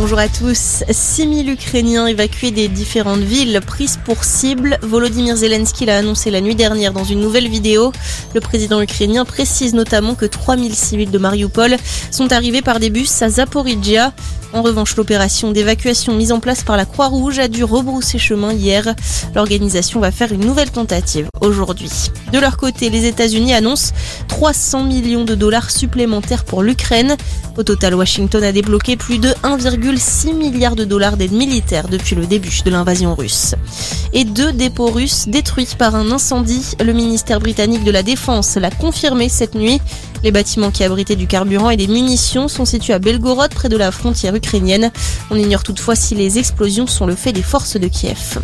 Bonjour à tous. 6000 Ukrainiens évacués des différentes villes prises pour cible. Volodymyr Zelensky l'a annoncé la nuit dernière dans une nouvelle vidéo. Le président ukrainien précise notamment que 3000 civils de Mariupol sont arrivés par des bus à Zaporizhia. En revanche, l'opération d'évacuation mise en place par la Croix-Rouge a dû rebrousser chemin hier. L'organisation va faire une nouvelle tentative aujourd'hui. De leur côté, les États-Unis annoncent 300 millions de dollars supplémentaires pour l'Ukraine. Au total, Washington a débloqué plus de 1,6 milliard de dollars d'aide militaire depuis le début de l'invasion russe. Et deux dépôts russes détruits par un incendie. Le ministère britannique de la Défense l'a confirmé cette nuit. Les bâtiments qui abritaient du carburant et des munitions sont situés à Belgorod, près de la frontière ukrainienne. On ignore toutefois si les explosions sont le fait des forces de Kiev.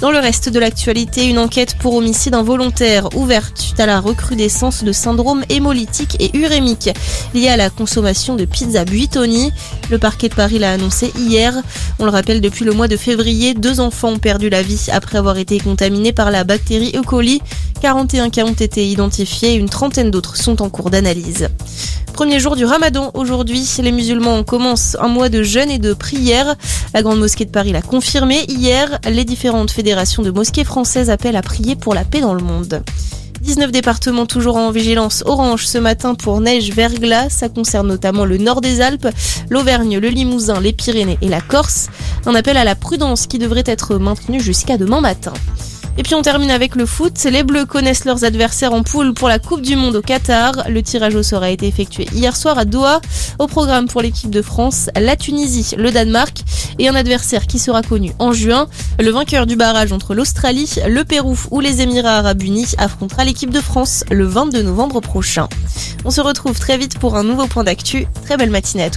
Dans le reste de l'actualité, une enquête pour homicide involontaire ouverte à la recrudescence de syndrome hémolytique et urémique lié à la consommation de pizza Buitoni. Le parquet de Paris l'a annoncé hier. On le rappelle, depuis le mois de février, deux enfants ont perdu la vie après avoir été contaminés par la bactérie E. coli. 41 cas ont été identifiés une trentaine d'autres sont en cours d'analyse. Premier jour du ramadan aujourd'hui, les musulmans commencent un mois de jeûne et de prière. La Grande Mosquée de Paris l'a confirmé hier. Les différentes fédérations de mosquées françaises appellent à prier pour la paix dans le monde. 19 départements toujours en vigilance orange ce matin pour neige verglas. Ça concerne notamment le nord des Alpes, l'Auvergne, le Limousin, les Pyrénées et la Corse. Un appel à la prudence qui devrait être maintenu jusqu'à demain matin. Et puis on termine avec le foot. Les Bleus connaissent leurs adversaires en poule pour la Coupe du Monde au Qatar. Le tirage au sort a été effectué hier soir à Doha. Au programme pour l'équipe de France, la Tunisie, le Danemark et un adversaire qui sera connu en juin. Le vainqueur du barrage entre l'Australie, le Pérou ou les Émirats arabes unis affrontera l'équipe de France le 22 novembre prochain. On se retrouve très vite pour un nouveau point d'actu. Très belle matinée à tous.